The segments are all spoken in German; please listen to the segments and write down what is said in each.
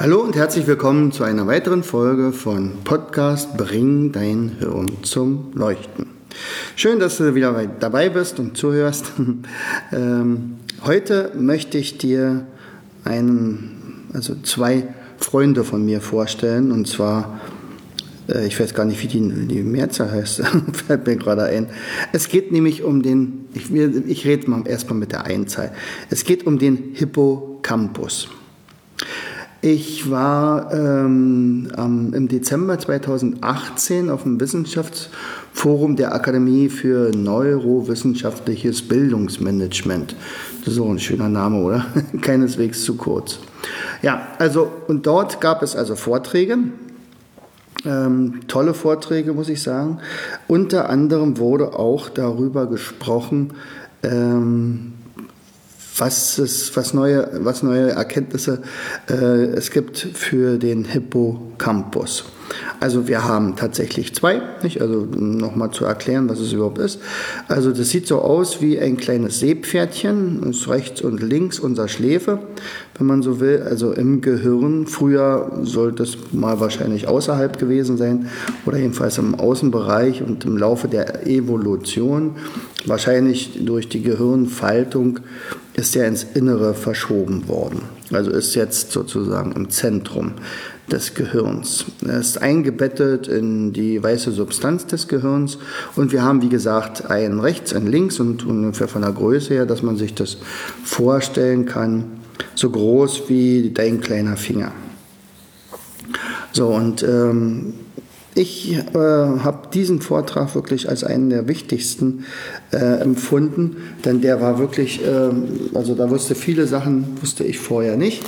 Hallo und herzlich willkommen zu einer weiteren Folge von Podcast Bring dein Hirn zum Leuchten. Schön, dass du wieder dabei bist und zuhörst. Ähm, heute möchte ich dir einen, also zwei Freunde von mir vorstellen und zwar äh, ich weiß gar nicht, wie die, die Mehrzahl heißt, fällt mir gerade ein. Es geht nämlich um den, ich, ich rede mal erstmal mit der Einzahl. Es geht um den Hippocampus. Ich war ähm, im Dezember 2018 auf dem Wissenschaftsforum der Akademie für Neurowissenschaftliches Bildungsmanagement. Das ist auch ein schöner Name, oder? Keineswegs zu kurz. Ja, also und dort gab es also Vorträge. Ähm, tolle Vorträge, muss ich sagen. Unter anderem wurde auch darüber gesprochen, ähm, was, es, was, neue, was neue Erkenntnisse äh, es gibt für den Hippocampus. Also wir haben tatsächlich zwei, nicht? also nochmal zu erklären, was es überhaupt ist. Also das sieht so aus wie ein kleines Seepferdchen, ist rechts und links unser Schläfe, wenn man so will, also im Gehirn. Früher sollte es mal wahrscheinlich außerhalb gewesen sein oder jedenfalls im Außenbereich und im Laufe der Evolution, wahrscheinlich durch die Gehirnfaltung, ist er ins Innere verschoben worden. Also ist jetzt sozusagen im Zentrum des Gehirns. Er ist eingebettet in die weiße Substanz des Gehirns und wir haben, wie gesagt, einen rechts, einen links und ungefähr von der Größe her, dass man sich das vorstellen kann, so groß wie dein kleiner Finger. So, und ähm, ich äh, habe diesen Vortrag wirklich als einen der wichtigsten äh, empfunden, denn der war wirklich, äh, also da wusste viele Sachen, wusste ich vorher nicht.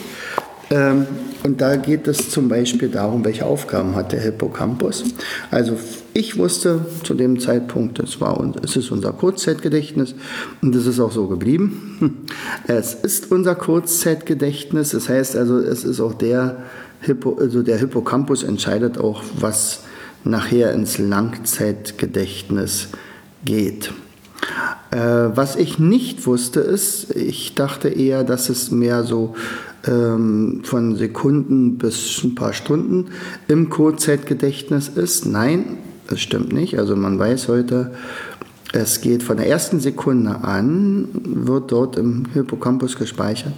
Ähm, und da geht es zum Beispiel darum, welche Aufgaben hat der Hippocampus. Also ich wusste zu dem Zeitpunkt, das war, es ist unser Kurzzeitgedächtnis und es ist auch so geblieben. Es ist unser Kurzzeitgedächtnis, das heißt also, es ist auch der, Hippo, also der Hippocampus entscheidet auch, was nachher ins Langzeitgedächtnis geht. Äh, was ich nicht wusste ist, ich dachte eher, dass es mehr so ähm, von Sekunden bis ein paar Stunden im Kurzzeitgedächtnis ist. Nein, das stimmt nicht. Also man weiß heute, es geht von der ersten Sekunde an, wird dort im Hippocampus gespeichert,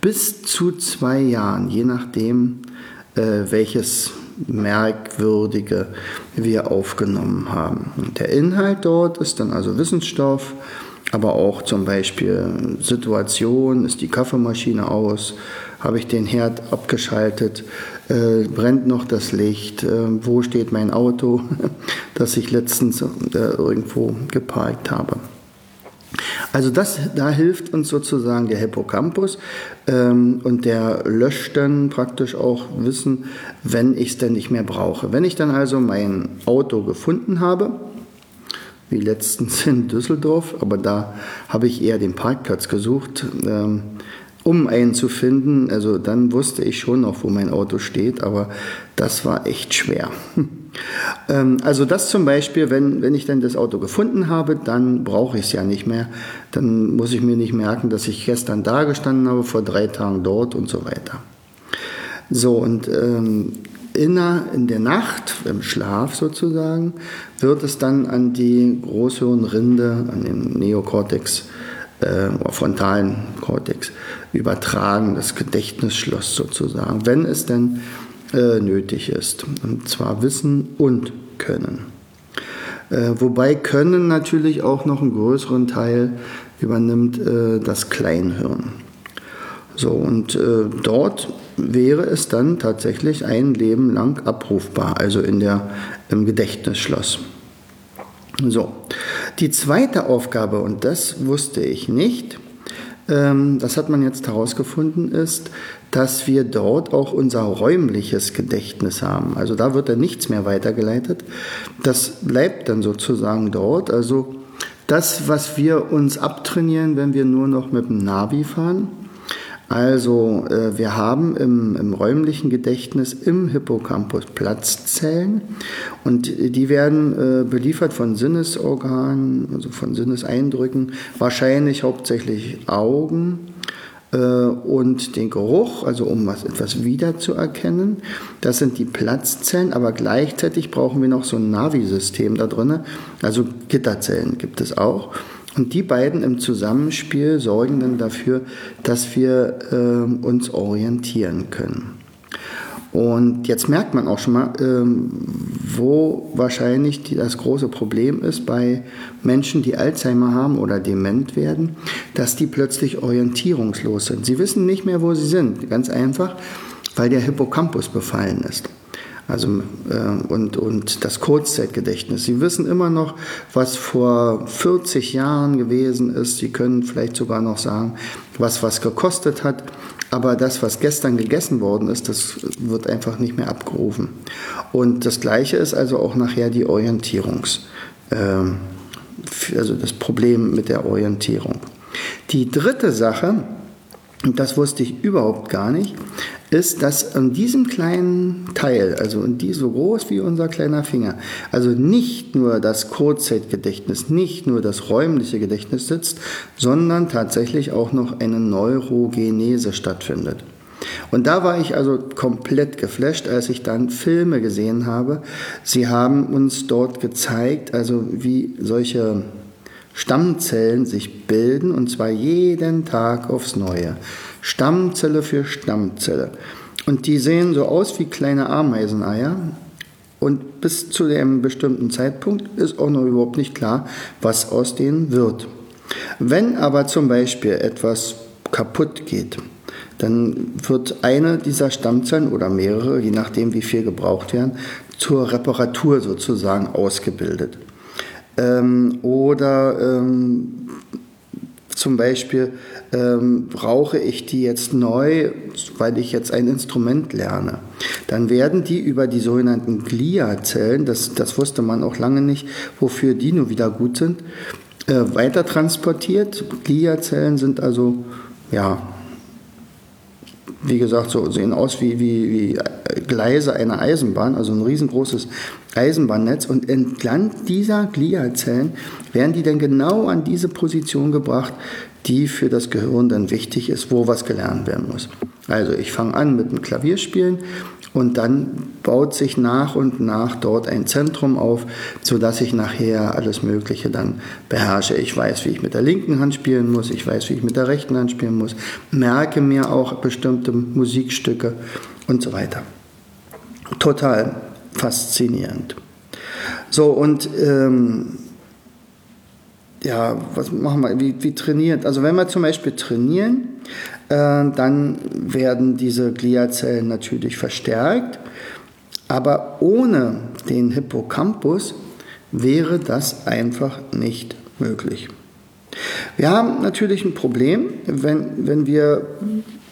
bis zu zwei Jahren, je nachdem, äh, welches Merkwürdige wir aufgenommen haben. Der Inhalt dort ist dann also Wissensstoff, aber auch zum Beispiel Situation, ist die Kaffeemaschine aus, habe ich den Herd abgeschaltet, äh, brennt noch das Licht, äh, wo steht mein Auto, das ich letztens äh, irgendwo geparkt habe. Also das, da hilft uns sozusagen der Hippocampus ähm, und der löscht dann praktisch auch Wissen, wenn ich es denn nicht mehr brauche. Wenn ich dann also mein Auto gefunden habe, wie letztens in Düsseldorf, aber da habe ich eher den Parkplatz gesucht, ähm, um einen zu finden. Also dann wusste ich schon noch, wo mein Auto steht, aber das war echt schwer. Ähm, also das zum Beispiel, wenn, wenn ich dann das Auto gefunden habe, dann brauche ich es ja nicht mehr. Dann muss ich mir nicht merken, dass ich gestern da gestanden habe, vor drei Tagen dort und so weiter. So, und ähm, in der Nacht, im Schlaf sozusagen, wird es dann an die Großhirnrinde, an den Neokortex, äh, frontalen Kortex übertragen, das Gedächtnisschloss sozusagen, wenn es denn äh, nötig ist. Und zwar Wissen und Können. Äh, wobei Können natürlich auch noch einen größeren Teil übernimmt äh, das Kleinhirn. So, und äh, dort wäre es dann tatsächlich ein Leben lang abrufbar, also in der, im Gedächtnisschloss. So, die zweite Aufgabe, und das wusste ich nicht, ähm, das hat man jetzt herausgefunden, ist, dass wir dort auch unser räumliches Gedächtnis haben. Also da wird dann nichts mehr weitergeleitet. Das bleibt dann sozusagen dort. Also das, was wir uns abtrainieren, wenn wir nur noch mit dem Navi fahren, also äh, wir haben im, im, räumlichen Gedächtnis im Hippocampus Platzzellen und die werden äh, beliefert von Sinnesorganen, also von Sinneseindrücken, wahrscheinlich hauptsächlich Augen und den Geruch, also um was, etwas wiederzuerkennen. Das sind die Platzzellen, aber gleichzeitig brauchen wir noch so ein Navi-System da drin, also Gitterzellen gibt es auch. Und die beiden im Zusammenspiel sorgen dann dafür, dass wir äh, uns orientieren können. Und jetzt merkt man auch schon mal, ähm, wo wahrscheinlich das große Problem ist bei Menschen, die Alzheimer haben oder dement werden, dass die plötzlich orientierungslos sind. Sie wissen nicht mehr, wo sie sind. Ganz einfach, weil der Hippocampus befallen ist. Also, äh, und, und das Kurzzeitgedächtnis. Sie wissen immer noch, was vor 40 Jahren gewesen ist. Sie können vielleicht sogar noch sagen, was was gekostet hat. Aber das, was gestern gegessen worden ist, das wird einfach nicht mehr abgerufen. Und das Gleiche ist also auch nachher die Orientierungs, äh, also das Problem mit der Orientierung. Die dritte Sache, und das wusste ich überhaupt gar nicht, ist, dass an diesem kleinen Teil, also in die so groß wie unser kleiner Finger, also nicht nur das Kurzzeitgedächtnis, nicht nur das räumliche Gedächtnis sitzt, sondern tatsächlich auch noch eine Neurogenese stattfindet. Und da war ich also komplett geflasht, als ich dann Filme gesehen habe. Sie haben uns dort gezeigt, also wie solche Stammzellen sich bilden, und zwar jeden Tag aufs Neue. Stammzelle für Stammzelle. Und die sehen so aus wie kleine Ameiseneier. Und bis zu dem bestimmten Zeitpunkt ist auch noch überhaupt nicht klar, was aus denen wird. Wenn aber zum Beispiel etwas kaputt geht, dann wird eine dieser Stammzellen oder mehrere, je nachdem wie viel gebraucht werden, zur Reparatur sozusagen ausgebildet. Ähm, oder ähm, zum Beispiel ähm, brauche ich die jetzt neu, weil ich jetzt ein Instrument lerne. Dann werden die über die sogenannten Gliazellen, das, das wusste man auch lange nicht, wofür die nur wieder gut sind, äh, weiter transportiert. Gliazellen sind also, ja, wie gesagt, so sehen aus wie, wie, wie Gleise einer Eisenbahn, also ein riesengroßes Eisenbahnnetz. Und entlang dieser Gliazellen werden die dann genau an diese Position gebracht, die für das Gehirn dann wichtig ist, wo was gelernt werden muss. Also ich fange an mit dem Klavierspielen und dann baut sich nach und nach dort ein Zentrum auf, sodass ich nachher alles Mögliche dann beherrsche. Ich weiß, wie ich mit der linken Hand spielen muss, ich weiß, wie ich mit der rechten Hand spielen muss, merke mir auch bestimmte Musikstücke und so weiter. Total faszinierend. So, und ähm, ja, was machen wir, wie, wie trainiert? Also wenn wir zum Beispiel trainieren, dann werden diese Gliazellen natürlich verstärkt, aber ohne den Hippocampus wäre das einfach nicht möglich. Wir haben natürlich ein Problem, wenn, wenn wir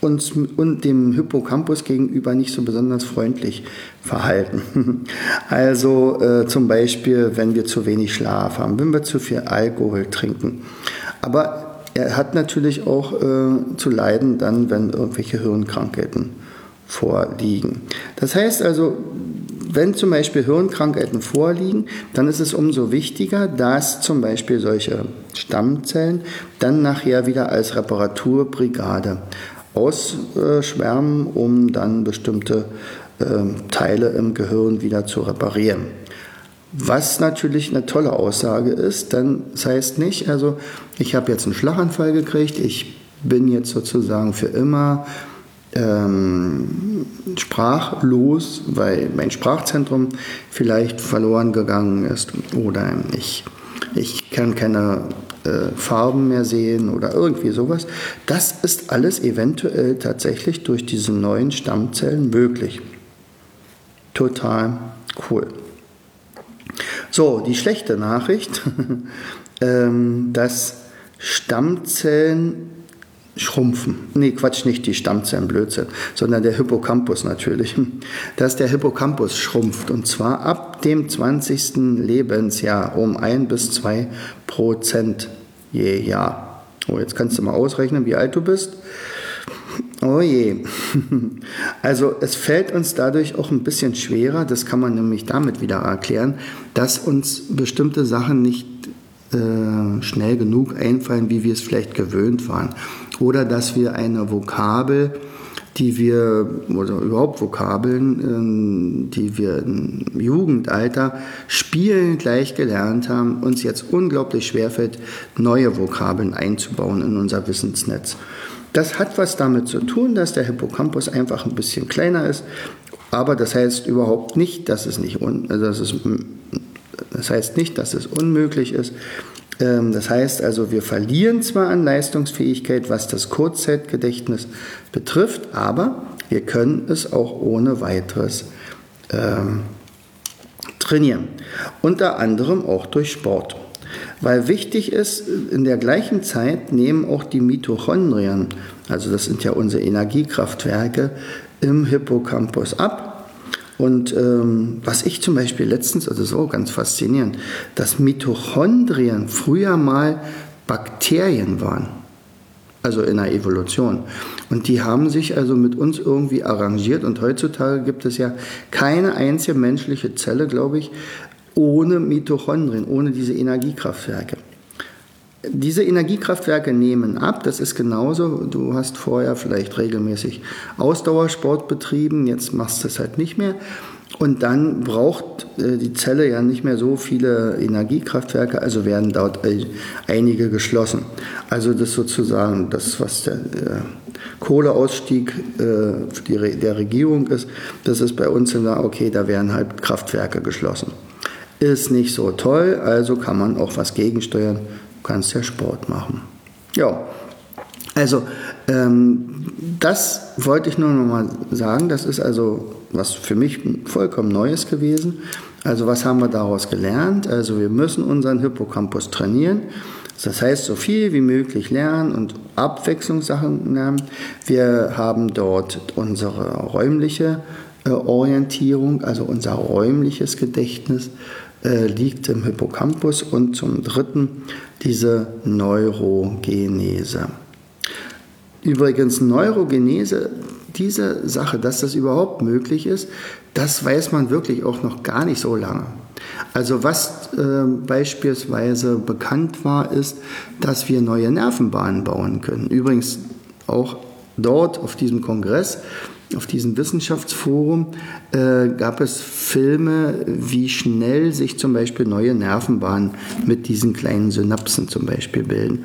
uns und dem Hippocampus gegenüber nicht so besonders freundlich verhalten. Also äh, zum Beispiel, wenn wir zu wenig Schlaf haben, wenn wir zu viel Alkohol trinken. Aber er hat natürlich auch äh, zu leiden dann, wenn irgendwelche Hirnkrankheiten vorliegen. Das heißt also, wenn zum Beispiel Hirnkrankheiten vorliegen, dann ist es umso wichtiger, dass zum Beispiel solche Stammzellen dann nachher wieder als Reparaturbrigade ausschwärmen, um dann bestimmte äh, Teile im Gehirn wieder zu reparieren. Was natürlich eine tolle Aussage ist, denn das heißt nicht, also ich habe jetzt einen Schlaganfall gekriegt, ich bin jetzt sozusagen für immer ähm, sprachlos, weil mein Sprachzentrum vielleicht verloren gegangen ist oder ich, ich kann keine äh, Farben mehr sehen oder irgendwie sowas. Das ist alles eventuell tatsächlich durch diese neuen Stammzellen möglich. Total cool. So, die schlechte Nachricht, ähm, dass Stammzellen schrumpfen. Nee, Quatsch, nicht die Stammzellen, Blödsinn, sondern der Hippocampus natürlich. Dass der Hippocampus schrumpft und zwar ab dem 20. Lebensjahr um ein bis zwei Prozent je Jahr. Oh, jetzt kannst du mal ausrechnen, wie alt du bist. Oh je. Also es fällt uns dadurch auch ein bisschen schwerer, das kann man nämlich damit wieder erklären, dass uns bestimmte Sachen nicht äh, schnell genug einfallen, wie wir es vielleicht gewöhnt waren. Oder dass wir eine Vokabel, die wir, oder überhaupt Vokabeln, ähm, die wir im Jugendalter spielend gleich gelernt haben, uns jetzt unglaublich schwerfällt, neue Vokabeln einzubauen in unser Wissensnetz. Das hat was damit zu tun, dass der Hippocampus einfach ein bisschen kleiner ist, aber das heißt überhaupt nicht, dass es nicht, un, also dass es, das heißt nicht, dass es unmöglich ist. Ähm, das heißt also, wir verlieren zwar an Leistungsfähigkeit, was das Kurzzeitgedächtnis betrifft, aber wir können es auch ohne weiteres ähm, trainieren. Unter anderem auch durch Sport. Weil wichtig ist, in der gleichen Zeit nehmen auch die Mitochondrien, also das sind ja unsere Energiekraftwerke, im Hippocampus ab. Und ähm, was ich zum Beispiel letztens, also so ganz faszinierend, dass Mitochondrien früher mal Bakterien waren, also in der Evolution. Und die haben sich also mit uns irgendwie arrangiert und heutzutage gibt es ja keine einzige menschliche Zelle, glaube ich, ohne Mitochondrien, ohne diese Energiekraftwerke. Diese Energiekraftwerke nehmen ab, das ist genauso, du hast vorher vielleicht regelmäßig Ausdauersport betrieben, jetzt machst du es halt nicht mehr. Und dann braucht äh, die Zelle ja nicht mehr so viele Energiekraftwerke, also werden dort einige geschlossen. Also das sozusagen das, was der Kohleausstieg äh, der Regierung ist, das ist bei uns in der, okay, da werden halt Kraftwerke geschlossen. Ist nicht so toll, also kann man auch was gegensteuern. Kannst ja Sport machen. Ja, also ähm, das wollte ich nur noch mal sagen. Das ist also was für mich vollkommen Neues gewesen. Also was haben wir daraus gelernt? Also wir müssen unseren Hippocampus trainieren. Das heißt, so viel wie möglich lernen und Abwechslungssachen lernen. Wir haben dort unsere räumliche äh, Orientierung, also unser räumliches Gedächtnis äh, liegt im Hippocampus und zum dritten diese Neurogenese. Übrigens, Neurogenese, diese Sache, dass das überhaupt möglich ist, das weiß man wirklich auch noch gar nicht so lange. Also was äh, beispielsweise bekannt war, ist, dass wir neue Nervenbahnen bauen können. Übrigens auch dort auf diesem Kongress auf diesem Wissenschaftsforum äh, gab es Filme, wie schnell sich zum Beispiel neue Nervenbahnen mit diesen kleinen Synapsen zum Beispiel bilden.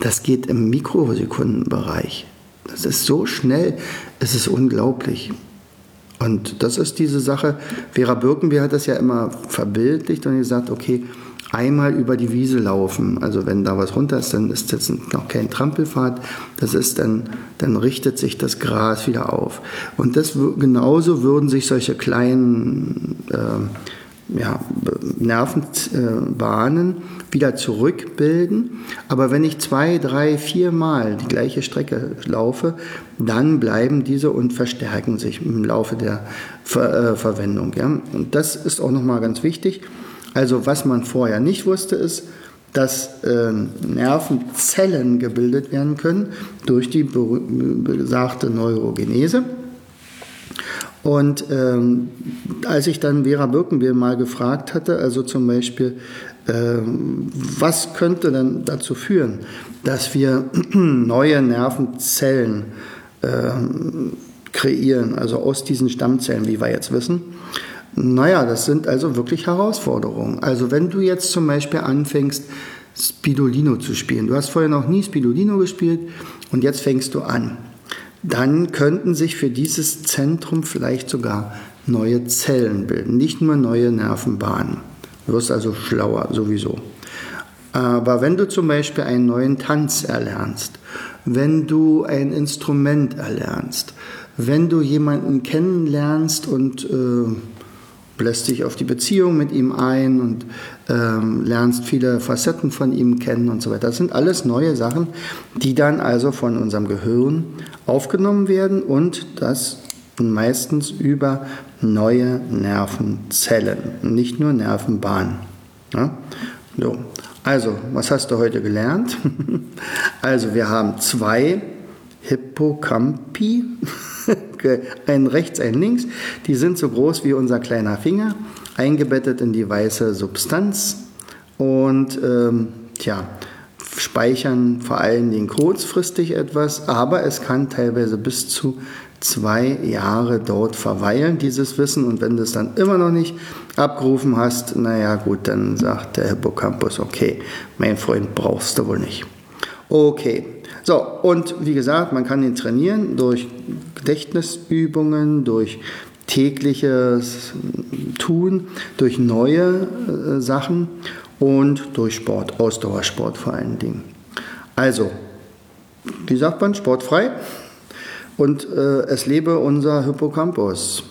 Das geht im Mikrosekundenbereich. Das ist so schnell, es ist unglaublich. Und das ist diese Sache. Vera Birkenbier hat das ja immer verbildlicht und gesagt, okay, einmal über die Wiese laufen. Also wenn da was runter ist, dann ist das noch kein Trampelpfad. Das ist dann, dann richtet sich das Gras wieder auf. Und das genauso würden sich solche kleinen äh, ja, Nervenbahnen wieder zurückbilden. Aber wenn ich zwei, drei, vier Mal die gleiche Strecke laufe, dann bleiben diese und verstärken sich im Laufe der Ver äh, Verwendung. Ja? Und das ist auch nochmal ganz wichtig. Also was man vorher nicht wusste, ist, dass äh, Nervenzellen gebildet werden können durch die besagte Neurogenese. Und ähm, als ich dann Vera Birkenbier mal gefragt hatte, also zum Beispiel, äh, was könnte denn dazu führen, dass wir neue Nervenzellen äh, kreieren, also aus diesen Stammzellen, wie wir jetzt wissen, naja, das sind also wirklich Herausforderungen. Also wenn du jetzt zum Beispiel anfängst, Spidolino zu spielen, du hast vorher noch nie Spidolino gespielt und jetzt fängst du an, dann könnten sich für dieses Zentrum vielleicht sogar neue Zellen bilden, nicht nur neue Nervenbahnen. Du wirst also schlauer sowieso. Aber wenn du zum Beispiel einen neuen Tanz erlernst, wenn du ein Instrument erlernst, wenn du jemanden kennenlernst und äh, lässt dich auf die Beziehung mit ihm ein und ähm, lernst viele Facetten von ihm kennen und so weiter. Das sind alles neue Sachen, die dann also von unserem Gehirn aufgenommen werden und das meistens über neue Nervenzellen, nicht nur Nervenbahnen. Ja? So. Also, was hast du heute gelernt? also, wir haben zwei Hippocampi, einen rechts, einen links. Die sind so groß wie unser kleiner Finger, eingebettet in die weiße Substanz und ähm, tja, speichern vor allen Dingen kurzfristig etwas, aber es kann teilweise bis zu zwei Jahre dort verweilen, dieses Wissen. Und wenn du es dann immer noch nicht abgerufen hast, naja gut, dann sagt der Hippocampus, okay, mein Freund brauchst du wohl nicht. Okay, so, und wie gesagt, man kann ihn trainieren durch Gedächtnisübungen, durch tägliches Tun, durch neue äh, Sachen und durch Sport, Ausdauersport vor allen Dingen. Also, wie sagt man, sportfrei? und äh, es lebe unser Hippocampus.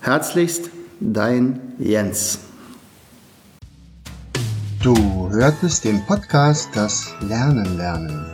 Herzlichst, dein Jens. Du hörtest den Podcast Das Lernen lernen.